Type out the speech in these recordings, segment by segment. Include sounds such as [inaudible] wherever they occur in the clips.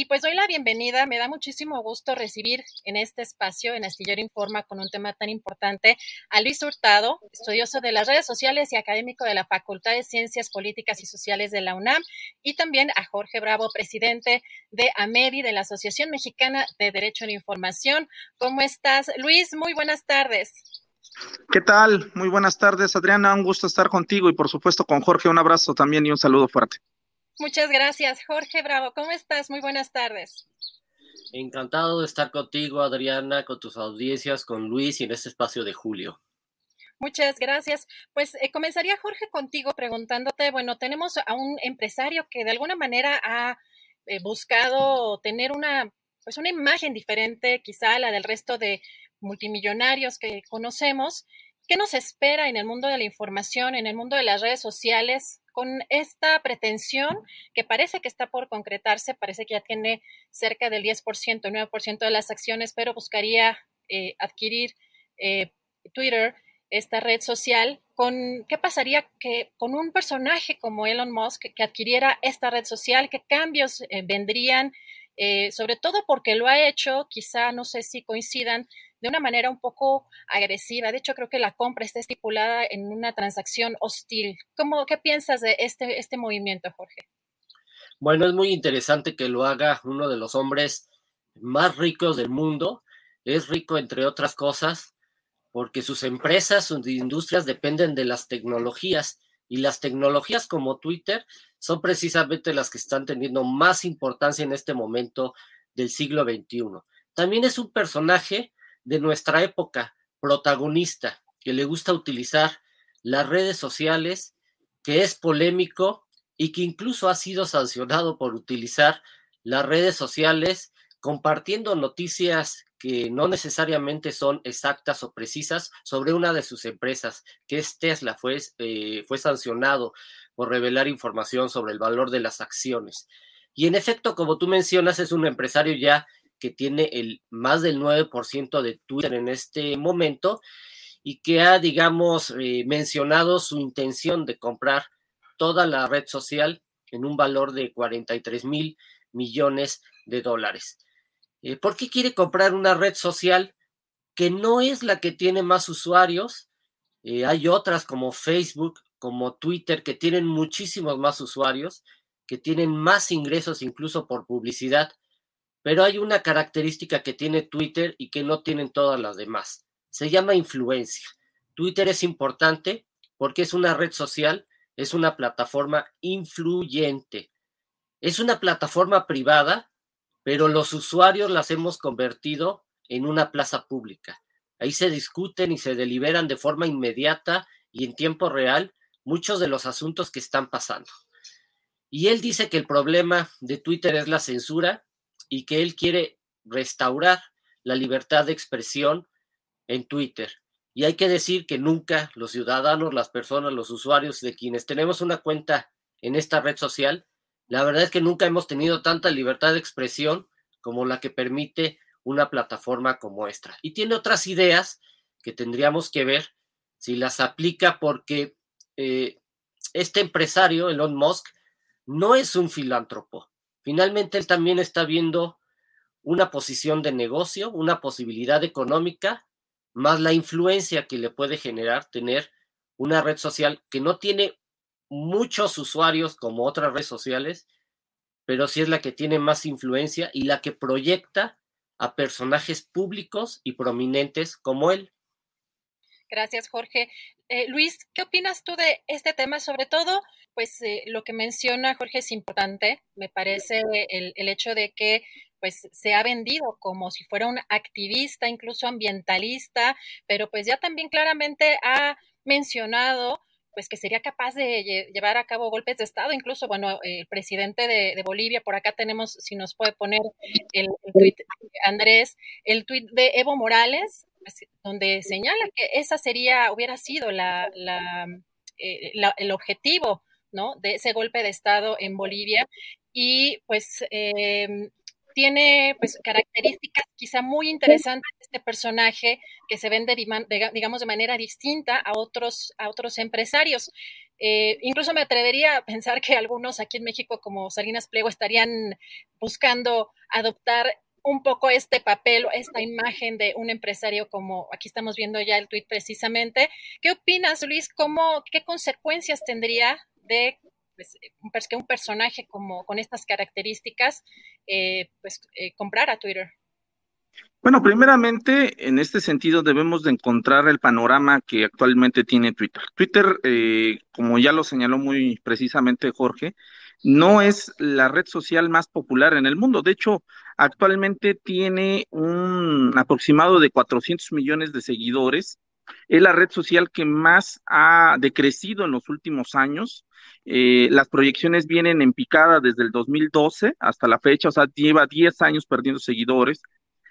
Y pues doy la bienvenida, me da muchísimo gusto recibir en este espacio, en Astillero Informa, con un tema tan importante, a Luis Hurtado, estudioso de las redes sociales y académico de la Facultad de Ciencias Políticas y Sociales de la UNAM, y también a Jorge Bravo, presidente de AMEDI, de la Asociación Mexicana de Derecho a la Información. ¿Cómo estás? Luis, muy buenas tardes. ¿Qué tal? Muy buenas tardes, Adriana. Un gusto estar contigo y por supuesto con Jorge. Un abrazo también y un saludo fuerte. Muchas gracias, Jorge Bravo. ¿Cómo estás? Muy buenas tardes. Encantado de estar contigo, Adriana, con tus audiencias, con Luis y en este espacio de julio. Muchas gracias. Pues eh, comenzaría, Jorge, contigo preguntándote, bueno, tenemos a un empresario que de alguna manera ha eh, buscado tener una, pues una imagen diferente quizá a la del resto de multimillonarios que conocemos. ¿Qué nos espera en el mundo de la información, en el mundo de las redes sociales, con esta pretensión que parece que está por concretarse, parece que ya tiene cerca del 10%, 9% de las acciones, pero buscaría eh, adquirir eh, Twitter, esta red social, con qué pasaría que con un personaje como Elon Musk que adquiriera esta red social, qué cambios eh, vendrían, sobre todo porque lo ha hecho, quizá no sé si coincidan, de una manera un poco agresiva. De hecho, creo que la compra está estipulada en una transacción hostil. ¿Cómo, ¿Qué piensas de este, este movimiento, Jorge? Bueno, es muy interesante que lo haga uno de los hombres más ricos del mundo. Es rico, entre otras cosas, porque sus empresas, sus industrias dependen de las tecnologías y las tecnologías como Twitter son precisamente las que están teniendo más importancia en este momento del siglo XXI. También es un personaje de nuestra época, protagonista, que le gusta utilizar las redes sociales, que es polémico y que incluso ha sido sancionado por utilizar las redes sociales compartiendo noticias que no necesariamente son exactas o precisas sobre una de sus empresas, que es Tesla, fue, eh, fue sancionado por revelar información sobre el valor de las acciones. Y en efecto, como tú mencionas, es un empresario ya que tiene el más del 9% de Twitter en este momento y que ha, digamos, eh, mencionado su intención de comprar toda la red social en un valor de 43 mil millones de dólares. Eh, ¿Por qué quiere comprar una red social que no es la que tiene más usuarios? Eh, hay otras como Facebook, como Twitter, que tienen muchísimos más usuarios, que tienen más ingresos incluso por publicidad pero hay una característica que tiene Twitter y que no tienen todas las demás. Se llama influencia. Twitter es importante porque es una red social, es una plataforma influyente. Es una plataforma privada, pero los usuarios las hemos convertido en una plaza pública. Ahí se discuten y se deliberan de forma inmediata y en tiempo real muchos de los asuntos que están pasando. Y él dice que el problema de Twitter es la censura y que él quiere restaurar la libertad de expresión en Twitter. Y hay que decir que nunca los ciudadanos, las personas, los usuarios de quienes tenemos una cuenta en esta red social, la verdad es que nunca hemos tenido tanta libertad de expresión como la que permite una plataforma como esta. Y tiene otras ideas que tendríamos que ver si las aplica porque eh, este empresario, Elon Musk, no es un filántropo. Finalmente, él también está viendo una posición de negocio, una posibilidad económica, más la influencia que le puede generar tener una red social que no tiene muchos usuarios como otras redes sociales, pero sí es la que tiene más influencia y la que proyecta a personajes públicos y prominentes como él. Gracias, Jorge. Eh, Luis, ¿qué opinas tú de este tema? Sobre todo, pues eh, lo que menciona Jorge es importante. Me parece el, el, hecho de que pues se ha vendido como si fuera un activista, incluso ambientalista, pero pues ya también claramente ha mencionado pues que sería capaz de llevar a cabo golpes de Estado, incluso, bueno, el presidente de, Bolivia, por acá tenemos, si nos puede poner el, el tuit, Andrés, el tuit de Evo Morales, pues, donde señala que esa sería, hubiera sido la, eh, la, el objetivo, ¿no? De ese golpe de Estado en Bolivia. Y pues eh, tiene pues características quizá muy interesantes este personaje que se vende digamos de manera distinta a otros a otros empresarios. Eh, incluso me atrevería a pensar que algunos aquí en México como Salinas Pliego estarían buscando adoptar un poco este papel esta imagen de un empresario como aquí estamos viendo ya el tuit precisamente. ¿Qué opinas, Luis? ¿Cómo, ¿Qué consecuencias tendría de pues, que un personaje como con estas características eh, pues eh, comprar a Twitter? Bueno, primeramente, en este sentido debemos de encontrar el panorama que actualmente tiene Twitter. Twitter, eh, como ya lo señaló muy precisamente Jorge, no es la red social más popular en el mundo. De hecho, actualmente tiene un aproximado de 400 millones de seguidores. Es la red social que más ha decrecido en los últimos años. Eh, las proyecciones vienen en picada desde el 2012 hasta la fecha, o sea, lleva 10 años perdiendo seguidores.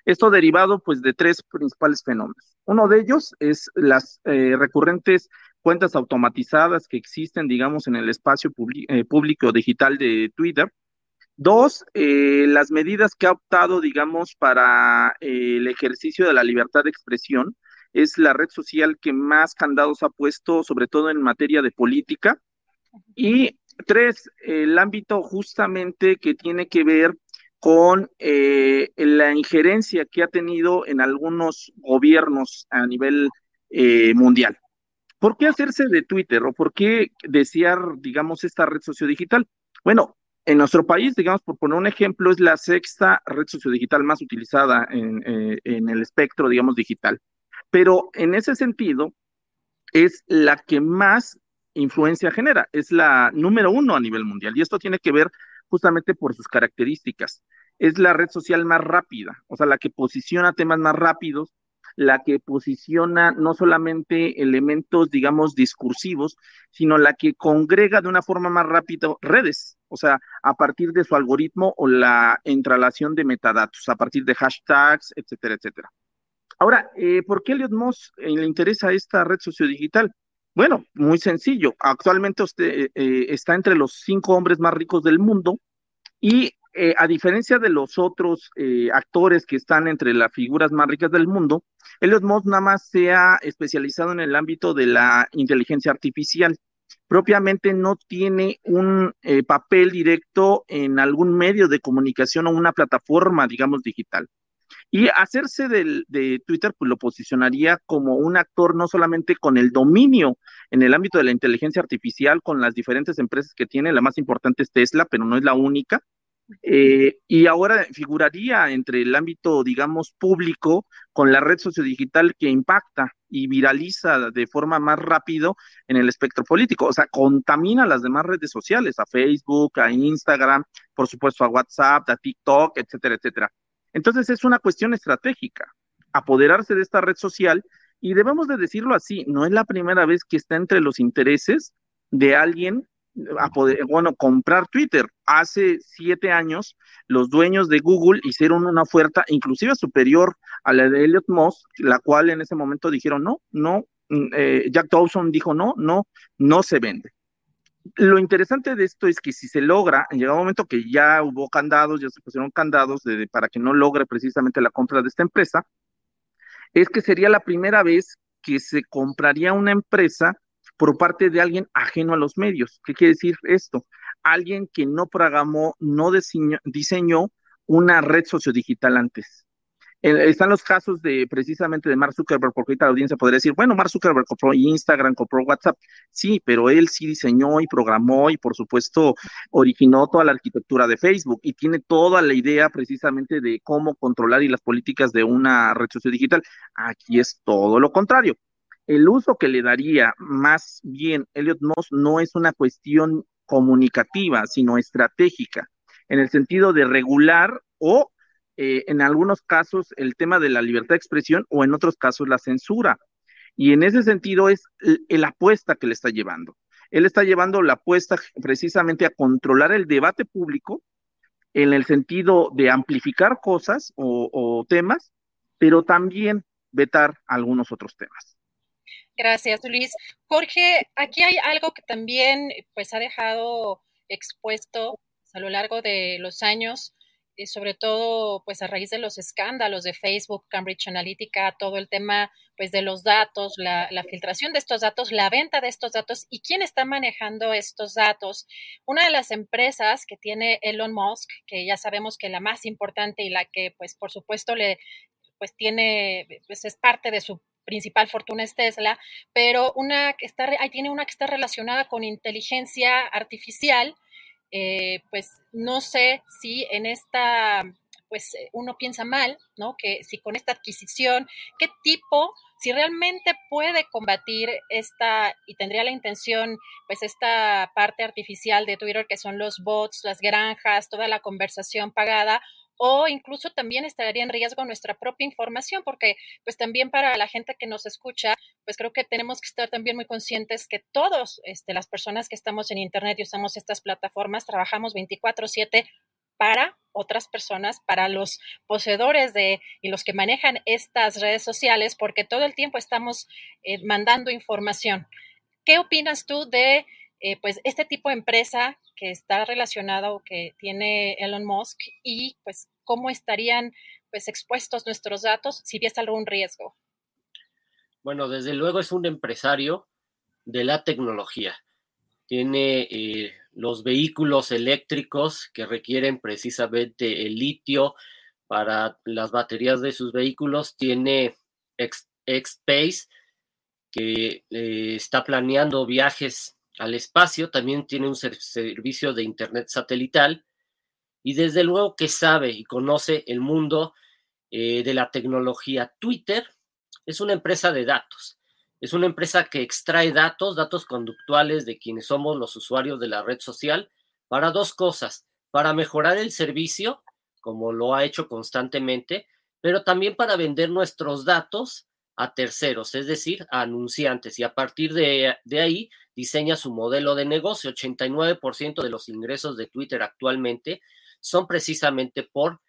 Esto derivado pues de tres principales fenómenos. Uno de ellos es las eh, recurrentes cuentas automatizadas que existen, digamos, en el espacio eh, público digital de Twitter. Dos, las medidas que ha optado, digamos, para el ejercicio de la libertad de expresión. Es la red social que más candados ha puesto, sobre todo en materia de política. Y tres, el ámbito justamente que tiene que ver con eh, la injerencia que ha tenido en algunos gobiernos a nivel eh, mundial. ¿Por qué hacerse de Twitter o por qué desear, digamos, esta red sociodigital? Bueno, en nuestro país, digamos, por poner un ejemplo, es la sexta red sociodigital más utilizada en, eh, en el espectro, digamos, digital. Pero en ese sentido, es la que más influencia genera. Es la número uno a nivel mundial y esto tiene que ver justamente por sus características. Es la red social más rápida, o sea, la que posiciona temas más rápidos, la que posiciona no solamente elementos, digamos, discursivos, sino la que congrega de una forma más rápida redes, o sea, a partir de su algoritmo o la entrelación de metadatos, a partir de hashtags, etcétera, etcétera. Ahora, eh, ¿por qué Elliot Moss eh, le interesa esta red sociodigital? Bueno, muy sencillo. Actualmente usted eh, está entre los cinco hombres más ricos del mundo y eh, a diferencia de los otros eh, actores que están entre las figuras más ricas del mundo, Elliot Moss nada más se ha especializado en el ámbito de la inteligencia artificial. Propiamente no tiene un papel directo en algún medio de comunicación o una plataforma, digamos, digital. Y hacerse de Twitter, pues lo posicionaría como un actor no solamente con el dominio en el ámbito de la inteligencia artificial, con las diferentes empresas que tiene, la más importante es Tesla, pero no es la única. Eh, y ahora figuraría entre el ámbito, digamos, público con la red sociodigital que impacta y viraliza de forma más rápido en el espectro político. O sea, contamina las demás redes sociales, a Facebook, a Instagram, por supuesto a WhatsApp, a TikTok, etcétera, etcétera. Entonces es una cuestión estratégica, apoderarse de esta red social y debemos de decirlo así, no es la primera vez que está entre los intereses de alguien a poder, bueno, comprar Twitter. Hace siete años, los dueños de Google hicieron una oferta inclusive superior a la de Elliot Moss, la cual en ese momento dijeron, no, no, mm, eh, Jack Dawson dijo, no, no, no se vende. Lo interesante de esto es que si se logra, en llegado un momento que ya hubo candados, ya se pusieron candados para que no logre precisamente la compra de esta empresa, es que sería la primera vez que se compraría una empresa por parte de alguien ajeno a los medios. ¿Qué quiere decir esto? Alguien que no programó, no diseñó, una red sociodigital antes. Están los casos de precisamente de Mark Zuckerberg, porque ahorita la audiencia podría decir, bueno, Mark Zuckerberg compró Instagram, compró WhatsApp. Sí, pero él sí diseñó y programó y por supuesto originó toda la arquitectura de Facebook y tiene toda la idea precisamente de cómo controlar y las políticas de una red sociodigital. Aquí es todo lo contrario el uso que le daría más bien Elliot Moss no es una cuestión comunicativa, sino estratégica, en el sentido de regular o eh, en algunos casos el tema de la libertad de expresión o en otros casos la censura. Y en ese sentido es la apuesta que le está llevando. Él está llevando la apuesta precisamente a controlar el debate público en el sentido de amplificar cosas o temas, pero también vetar algunos otros temas. Gracias, Luis. Jorge, aquí hay algo que también pues ha dejado expuesto a lo largo de los años, sobre todo pues a raíz de los escándalos de Facebook, Cambridge Analytica, todo el tema pues de los datos, la, la, filtración de estos datos, la venta de estos datos y quién está manejando estos datos. Una de las empresas que tiene Elon Musk, que ya sabemos que la más importante y la que pues por supuesto le pues tiene, pues es parte de su principal fortuna es Tesla, pero una que está, ahí tiene una que está relacionada con inteligencia artificial, eh, pues no sé si en esta, pues uno piensa mal, ¿no? Que si con esta adquisición, ¿qué tipo, si realmente puede combatir esta y tendría la intención, pues esta parte artificial de Twitter que son los bots, las granjas, toda la conversación pagada, o incluso también estaría en riesgo nuestra propia información, porque pues también para la gente que nos escucha, pues creo que tenemos que estar también muy conscientes que todos, este, las personas que estamos en Internet y usamos estas plataformas, trabajamos 24/7 para otras personas, para los poseedores de y los que manejan estas redes sociales, porque todo el tiempo estamos eh, mandando información. ¿Qué opinas tú de eh, pues este tipo de empresa que está relacionada o que tiene Elon Musk y pues cómo estarían pues expuestos nuestros datos si hubiese algún riesgo. Bueno, desde luego es un empresario de la tecnología. Tiene eh, los vehículos eléctricos que requieren precisamente el litio para las baterías de sus vehículos. Tiene X-Space que eh, está planeando viajes al espacio, también tiene un servicio de Internet satelital y desde luego que sabe y conoce el mundo eh, de la tecnología. Twitter es una empresa de datos, es una empresa que extrae datos, datos conductuales de quienes somos los usuarios de la red social, para dos cosas, para mejorar el servicio, como lo ha hecho constantemente, pero también para vender nuestros datos a terceros, es decir, a anunciantes, y a partir de, ahí diseña su modelo de negocio. 89% de los ingresos de Twitter actualmente son precisamente por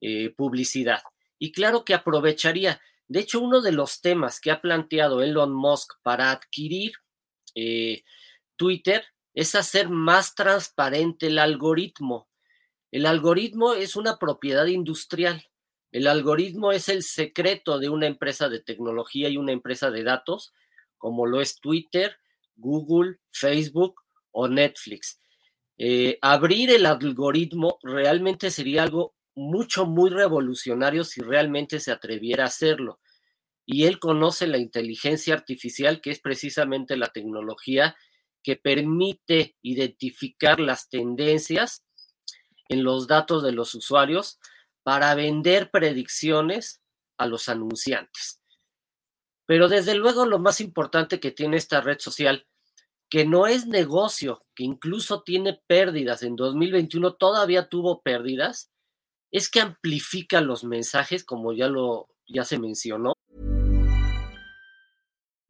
eh, publicidad. Y claro que aprovecharía, de hecho, uno de los temas que ha planteado Elon Musk para adquirir eh, Twitter es hacer más transparente el algoritmo. El algoritmo es una propiedad industrial el algoritmo es el secreto de una empresa de tecnología y una empresa de datos, como lo es Twitter, Google, Facebook o Netflix. Eh, abrir el algoritmo realmente sería algo mucho, muy revolucionario si realmente se atreviera a hacerlo. Y él conoce la inteligencia artificial, que es precisamente la tecnología que permite identificar las tendencias en los datos de los usuarios para vender predicciones a los anunciantes. Pero desde luego lo más importante que tiene esta red social, que no es negocio, que incluso tiene pérdidas, en 2021 todavía tuvo pérdidas, es que amplifica los mensajes, como ya lo ya se mencionó.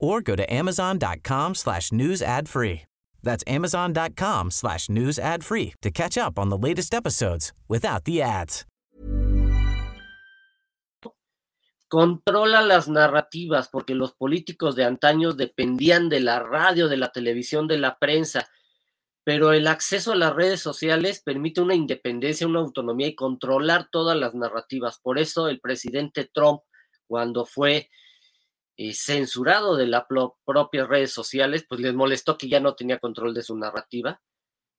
or go to amazon.com slash news ad free. That's amazon.com slash news ad free to catch up on the latest episodes without the ads. Controla las narrativas porque los políticos de antaño dependían de la radio, de la televisión, de la prensa, pero el acceso a las redes sociales permite una independencia, una autonomía y controlar todas las narrativas. Por eso el presidente Trump, cuando fue eh, censurado de las propias redes sociales, pues les molestó que ya no tenía control de su narrativa,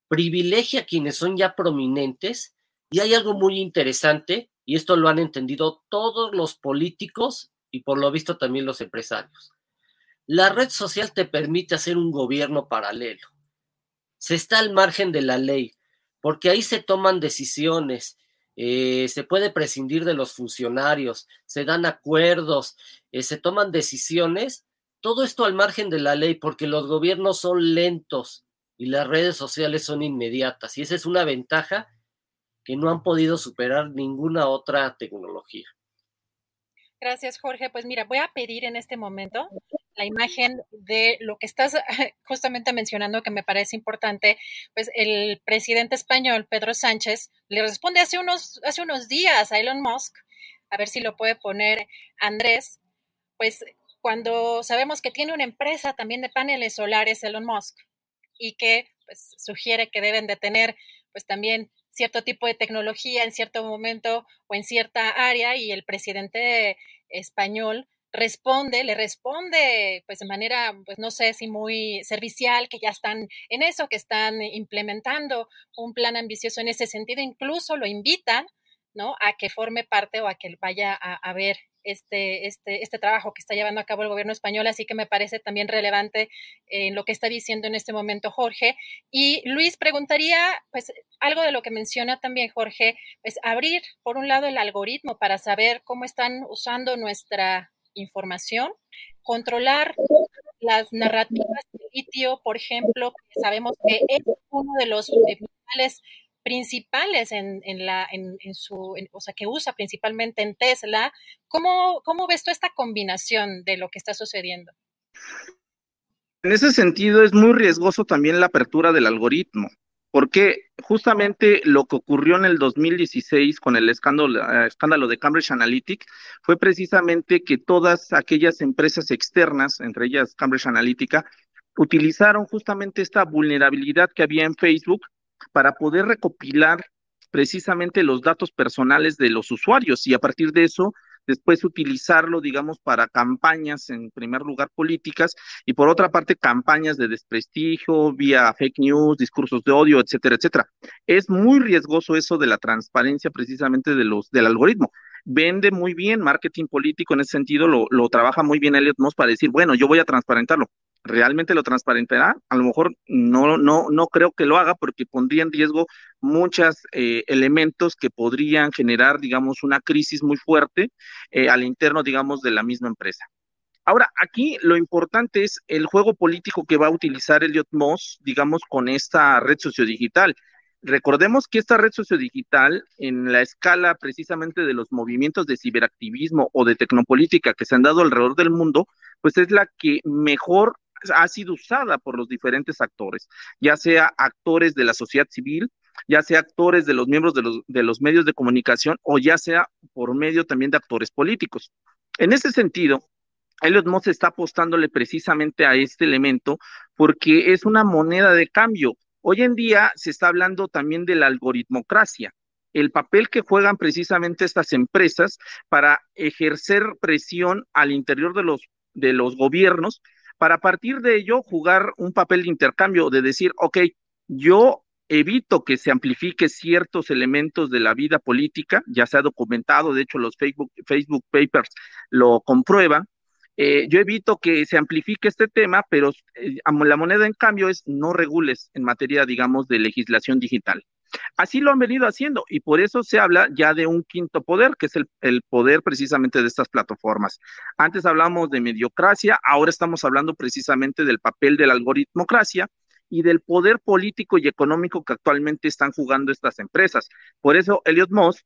privilegia a quienes son ya prominentes y hay algo muy interesante, y esto lo han entendido todos los políticos y por lo visto también los empresarios. La red social te permite hacer un gobierno paralelo. Se está al margen de la ley, porque ahí se toman decisiones, eh, se puede prescindir de los funcionarios, se dan acuerdos, eh, se toman decisiones, todo esto al margen de la ley, porque los gobiernos son lentos y las redes sociales son inmediatas. Y esa es una ventaja que no han podido superar ninguna otra tecnología. Gracias, Jorge. Pues mira, voy a pedir en este momento la imagen de lo que estás [laughs] justamente mencionando que me parece importante. Pues el presidente español, Pedro Sánchez, le responde hace unos, días a Elon Musk, a ver si lo puede poner Andrés, pues cuando sabemos que tiene una empresa también de paneles solares, Elon Musk, y que pues, sugiere que deben de tener pues también cierto tipo de tecnología en cierto momento o en cierta área y el presidente español responde, le responde pues de manera, pues no sé si muy servicial, que ya están en eso, que están implementando un plan ambicioso en ese sentido, incluso lo invitan, ¿no? A que forme parte o a que vaya a, ver este, este, este trabajo que está llevando a cabo el gobierno español, así que me parece también relevante en lo que está diciendo en este momento Jorge. Y Luis, preguntaría, pues, algo de lo que menciona también Jorge, pues abrir, por un lado, el algoritmo para saber cómo están usando nuestra información, controlar las narrativas de litio, por ejemplo, sabemos que es uno de los minerales principales en, la, en, su, o sea, que usa principalmente en Tesla. ¿Cómo, ¿Cómo ves tú esta combinación de lo que está sucediendo? En ese sentido, es muy riesgoso también la apertura del algoritmo, porque justamente lo que ocurrió en el 2016 con el escándalo, eh, escándalo de Cambridge Analytica fue precisamente que todas aquellas empresas externas, entre ellas Cambridge Analytica, utilizaron justamente esta vulnerabilidad que había en Facebook para poder recopilar precisamente los datos personales de los usuarios. Y a partir de eso después utilizarlo, digamos, para campañas, en primer lugar políticas, y por otra parte campañas de desprestigio, vía fake news, discursos de odio, etcétera, etcétera. Es muy riesgoso eso de la transparencia precisamente de los, del algoritmo. Vende muy bien marketing político en ese sentido, lo, lo trabaja muy bien Elliot Moss para decir, bueno, yo voy a transparentarlo realmente lo transparentará. A lo mejor no, no, no creo que lo haga porque pondría en riesgo muchos eh, elementos que podrían generar, digamos, una crisis muy fuerte eh, al interno, digamos, de la misma empresa. Ahora, aquí lo importante es el juego político que va a utilizar Elliot Moss, digamos, con esta red sociodigital. Recordemos que esta red sociodigital, en la escala precisamente de los movimientos de ciberactivismo o de tecnopolítica que se han dado alrededor del mundo, pues es la que mejor ha sido usada por los diferentes actores, ya sea actores de la sociedad civil, ya sea actores de los miembros de los, de los medios de comunicación o ya sea por medio también de actores políticos. En ese sentido, Elliot Moss está apostándole precisamente a este elemento porque es una moneda de cambio. Hoy en día se está hablando también de la algoritmocracia, el papel que juegan precisamente estas empresas para ejercer presión al interior de los de los gobiernos para a partir de ello jugar un papel de intercambio, de decir, ok, yo evito que se amplifique ciertos elementos de la vida política, ya se ha documentado, de hecho los Facebook, Facebook Papers lo comprueban, eh, yo evito que se amplifique este tema, pero eh, la moneda en cambio es no regules en materia, digamos, de legislación digital. Así lo han venido haciendo y por eso se habla ya de un quinto poder, que es el, poder precisamente de estas plataformas. Antes hablamos de mediocracia, ahora estamos hablando precisamente del papel de la algoritmocracia y del poder político y económico que actualmente están jugando estas empresas. Por eso Elliot Moss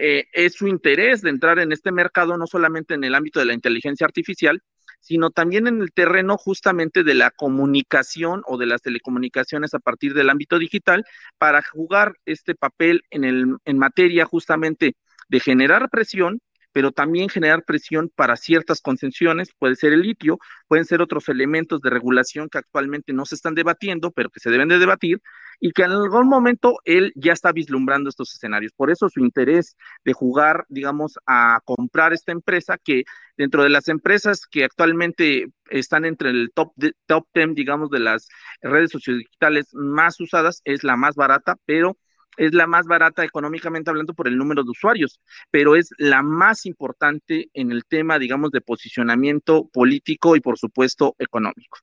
eh, es su interés de entrar en este mercado, no solamente en el ámbito de la inteligencia artificial, sino también en el terreno justamente de la comunicación o de las telecomunicaciones a partir del ámbito digital para jugar este papel en, el, en materia justamente de generar presión pero también generar presión para ciertas concesiones, puede ser el litio, pueden ser otros elementos de regulación que actualmente no se están debatiendo, pero que se deben de debatir, y que en algún momento él ya está vislumbrando estos escenarios. Por eso su interés de jugar, digamos, a comprar esta empresa, que dentro de las empresas que actualmente están entre el top, de, top 10, digamos, de las redes sociodigitales más usadas, es la más barata, pero es la más barata económicamente hablando por el número de usuarios, pero es la más importante en el tema, digamos, de posicionamiento político y, por supuesto, económico.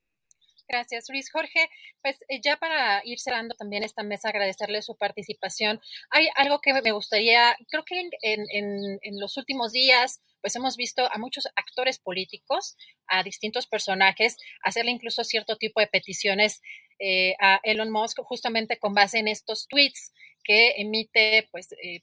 Gracias, Luis. Jorge, pues eh, ya para ir cerrando también esta mesa, agradecerle su participación. Hay algo que me gustaría, creo que en, en, los últimos días, pues hemos visto a muchos actores políticos, a distintos personajes, hacerle incluso cierto tipo de peticiones eh, a Elon Musk justamente con base en estos tweets que emite, pues, eh,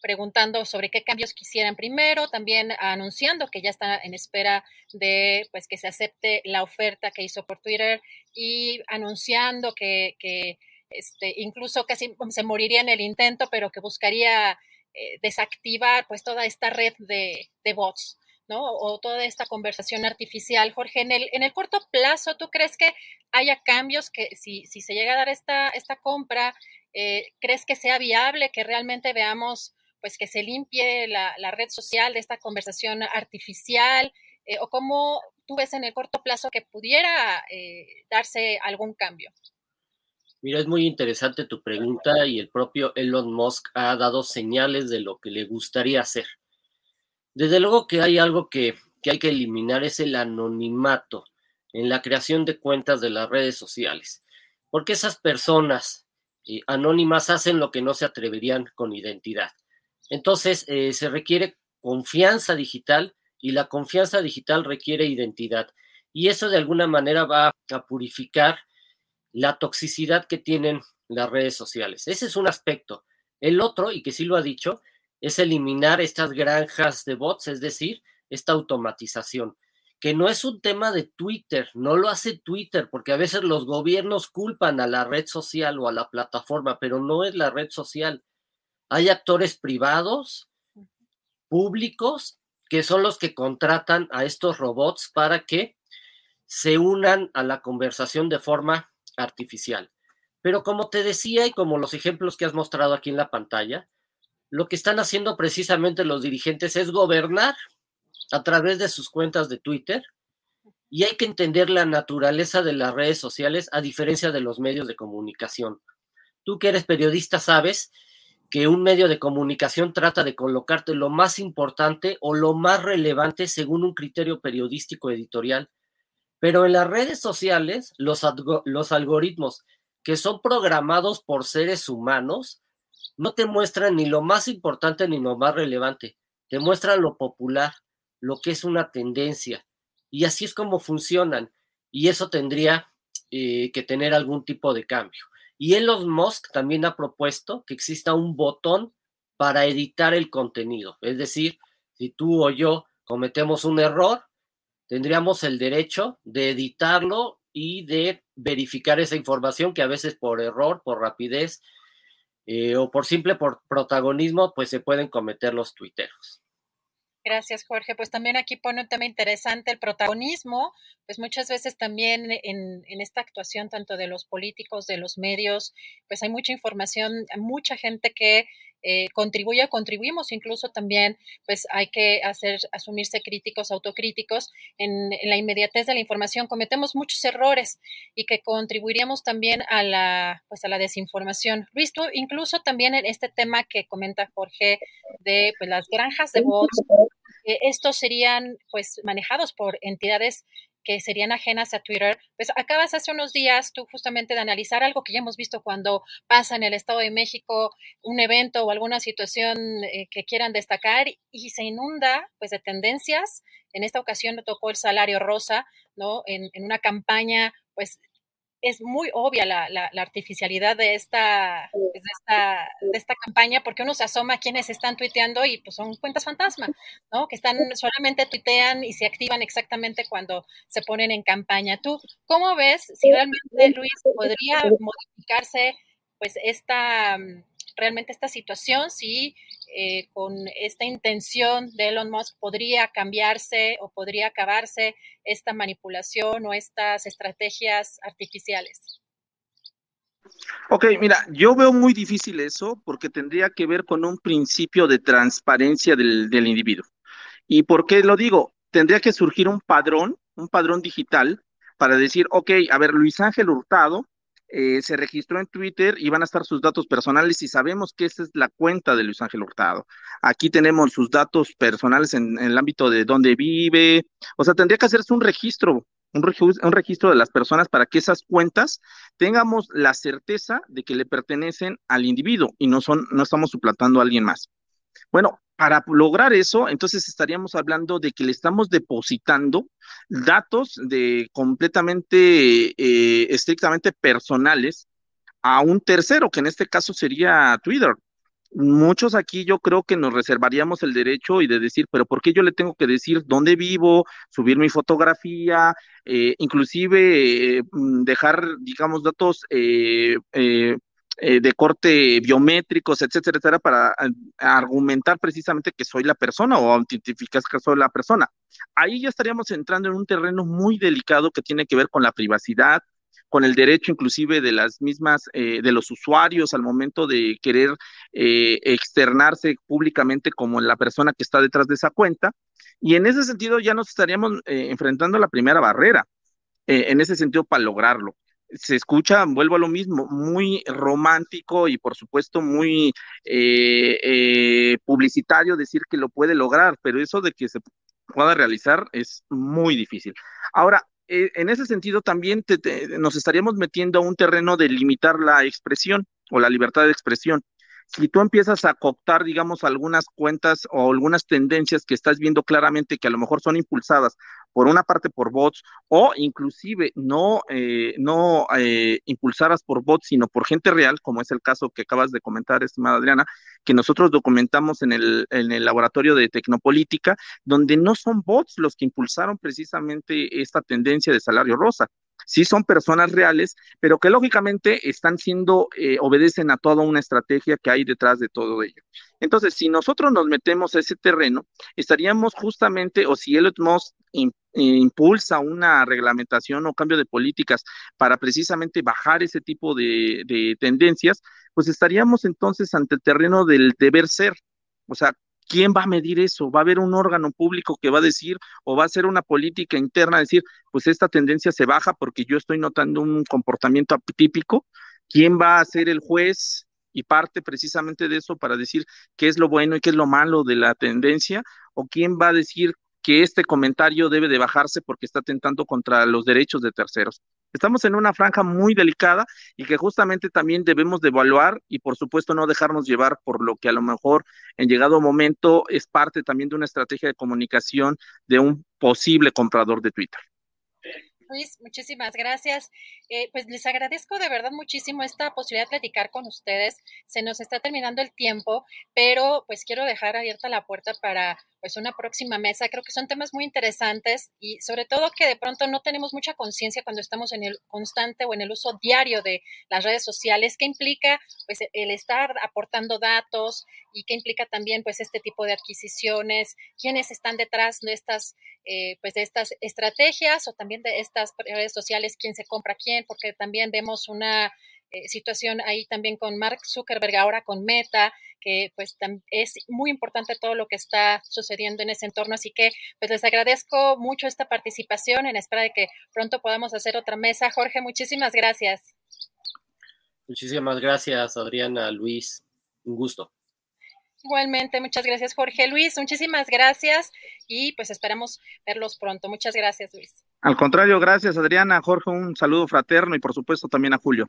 preguntando sobre qué cambios quisieran primero, también anunciando que ya está en espera de pues que se acepte la oferta que hizo por Twitter y anunciando que, que este, incluso casi se moriría en el intento, pero que buscaría eh, desactivar pues toda esta red de, de bots. ¿no? O toda esta conversación artificial. Jorge, en el, en el corto plazo, ¿tú crees que haya cambios que si, si se llega a dar esta, esta compra, eh, crees que sea viable que realmente veamos pues que se limpie la, red social de esta conversación artificial? Eh, ¿O cómo tú ves en el corto plazo que pudiera eh, darse algún cambio? Mira, es muy interesante tu pregunta y el propio Elon Musk ha dado señales de lo que le gustaría hacer. Desde luego que hay algo que, que hay que eliminar, es el anonimato en la creación de cuentas de las redes sociales, porque esas personas eh, anónimas hacen lo que no se atreverían con identidad. Entonces, eh, se requiere confianza digital y la confianza digital requiere identidad. Y eso de alguna manera va a purificar la toxicidad que tienen las redes sociales. Ese es un aspecto. El otro, y que sí lo ha dicho, es eliminar estas granjas de bots, es decir, esta automatización, que no es un tema de Twitter, no lo hace Twitter, porque a veces los gobiernos culpan a la red social o a la plataforma, pero no es la red social. Hay actores privados, públicos, que son los que contratan a estos robots para que se unan a la conversación de forma artificial. Pero como te decía y como los ejemplos que has mostrado aquí en la pantalla, lo que están haciendo precisamente los dirigentes es gobernar a través de sus cuentas de Twitter y hay que entender la naturaleza de las redes sociales a diferencia de los medios de comunicación. Tú que eres periodista sabes que un medio de comunicación trata de colocarte lo más importante o lo más relevante según un criterio periodístico editorial. Pero en las redes sociales, los, algoritmos que son programados por seres humanos no te muestran ni lo más importante ni lo más relevante, te muestran lo popular, lo que es una tendencia. Y así es como funcionan. Y eso tendría eh, que tener algún tipo de cambio. Y Elon Musk también ha propuesto que exista un botón para editar el contenido. Es decir, si tú o yo cometemos un error, tendríamos el derecho de editarlo y de verificar esa información que a veces por error, por rapidez, eh, o por simple protagonismo, pues se pueden cometer los tuiteros. Gracias, Jorge. Pues también aquí pone un tema interesante, el protagonismo, pues muchas veces también en, esta actuación, tanto de los políticos, de los medios, pues hay mucha información, mucha gente que eh, contribuye, contribuimos incluso también, pues hay que hacer, asumirse críticos, autocríticos en, la inmediatez de la información. Cometemos muchos errores y que contribuiríamos también a la, pues a la desinformación. Luis, tú incluso también en este tema que comenta Jorge de pues, las granjas de bots, eh, estos serían pues manejados por entidades que serían ajenas a Twitter, pues acabas hace unos días tú justamente de analizar algo que ya hemos visto cuando pasa en el Estado de México un evento o alguna situación eh, que quieran destacar y se inunda pues de tendencias. En esta ocasión tocó el salario rosa, ¿no? En, en una campaña pues es muy obvia la, la, artificialidad de esta, pues, de esta, de esta campaña porque uno se asoma a quienes están tuiteando y pues son cuentas fantasma, ¿no? Que están solamente tuitean y se activan exactamente cuando se ponen en campaña. ¿Tú cómo ves si realmente, Luis, podría modificarse pues esta, realmente esta situación, si eh, con esta intención de Elon Musk podría cambiarse o podría acabarse esta manipulación o estas estrategias artificiales? Ok, mira, yo veo muy difícil eso porque tendría que ver con un principio de transparencia del, del individuo. ¿Y por qué lo digo? Tendría que surgir un padrón, un padrón digital para decir, ok, a ver, Luis Ángel Hurtado eh, se registró en Twitter y van a estar sus datos personales y sabemos que esa es la cuenta de Luis Ángel Hurtado. Aquí tenemos sus datos personales en, el ámbito de dónde vive, o sea, tendría que hacerse un registro, un, un registro de las personas para que esas cuentas tengamos la certeza de que le pertenecen al individuo y no son, no estamos suplantando a alguien más. Bueno, para lograr eso, entonces estaríamos hablando de que le estamos depositando datos de completamente, eh, estrictamente personales a un tercero, que en este caso sería Twitter. Muchos aquí yo creo que nos reservaríamos el derecho y de decir, pero ¿por qué yo le tengo que decir dónde vivo, subir mi fotografía, eh, inclusive eh, mm, dejar, digamos, datos eh, de corte biométricos, etcétera, etcétera, para eh, argumentar precisamente que soy la persona o autentificar que soy la persona. Ahí ya estaríamos entrando en un terreno muy delicado que tiene que ver con la privacidad, con el derecho inclusive de las mismas, eh, de los usuarios al momento de querer externarse públicamente como la persona que está detrás de esa cuenta. Y en ese sentido ya nos estaríamos enfrentando a la primera barrera, en ese sentido para lograrlo se escucha, vuelvo a lo mismo, muy romántico y por supuesto muy eh, eh, publicitario decir que lo puede lograr, pero eso de que se pueda realizar es muy difícil. Ahora, eh, en ese sentido también nos estaríamos metiendo a un terreno de limitar la expresión o la libertad de expresión si tú empiezas a cooptar, digamos, algunas cuentas o algunas tendencias que estás viendo claramente que a lo mejor son impulsadas por una parte por bots o inclusive no, eh, no eh, impulsadas por bots, sino por gente real, como es el caso que acabas de comentar, estimada Adriana, que nosotros documentamos en el, en el laboratorio de Tecnopolítica, donde no son bots los que impulsaron precisamente esta tendencia de salario rosa, sí son personas reales, pero que lógicamente están siendo, eh, obedecen a toda una estrategia que hay detrás de todo ello. Entonces, si nosotros nos metemos a ese terreno, estaríamos justamente, o si Elon Musk impulsa una reglamentación o cambio de políticas para precisamente bajar ese tipo de, de tendencias, pues estaríamos entonces ante el terreno del deber ser. O sea, ¿quién va a medir eso? ¿Va a haber un órgano público que va a decir o va a ser una política interna decir, pues esta tendencia se baja porque yo estoy notando un comportamiento atípico? ¿Quién va a ser el juez y parte precisamente de eso para decir qué es lo bueno y qué es lo malo de la tendencia? ¿O quién va a decir que este comentario debe de bajarse porque está atentando contra los derechos de terceros? Estamos en una franja muy delicada y que justamente también debemos de evaluar y por supuesto no dejarnos llevar por lo que a lo mejor en llegado momento es parte también de una estrategia de comunicación de un posible comprador de Twitter. Luis, muchísimas gracias. Eh, pues les agradezco de verdad muchísimo esta posibilidad de platicar con ustedes. Se nos está terminando el tiempo, pero pues quiero dejar abierta la puerta para pues una próxima mesa. Creo que son temas muy interesantes y sobre todo que de pronto no tenemos mucha conciencia cuando estamos en el constante o en el uso diario de las redes sociales, qué implica pues el estar aportando datos y qué implica también pues este tipo de adquisiciones, quiénes están detrás de estas eh, pues de estas estrategias o también de estas redes sociales, quién se compra quién, porque también vemos una eh, situación ahí también con Mark Zuckerberg, ahora con Meta, que pues es muy importante todo lo que está sucediendo en ese entorno. Así que pues les agradezco mucho esta participación en espera de que pronto podamos hacer otra mesa. Jorge, muchísimas gracias. Muchísimas gracias, Adriana, Luis. Un gusto. Igualmente, muchas gracias, Jorge Luis. Muchísimas gracias y pues esperamos verlos pronto. Muchas gracias, Luis. Al contrario, gracias, Adriana. Jorge, un saludo fraterno y por supuesto también a Julio.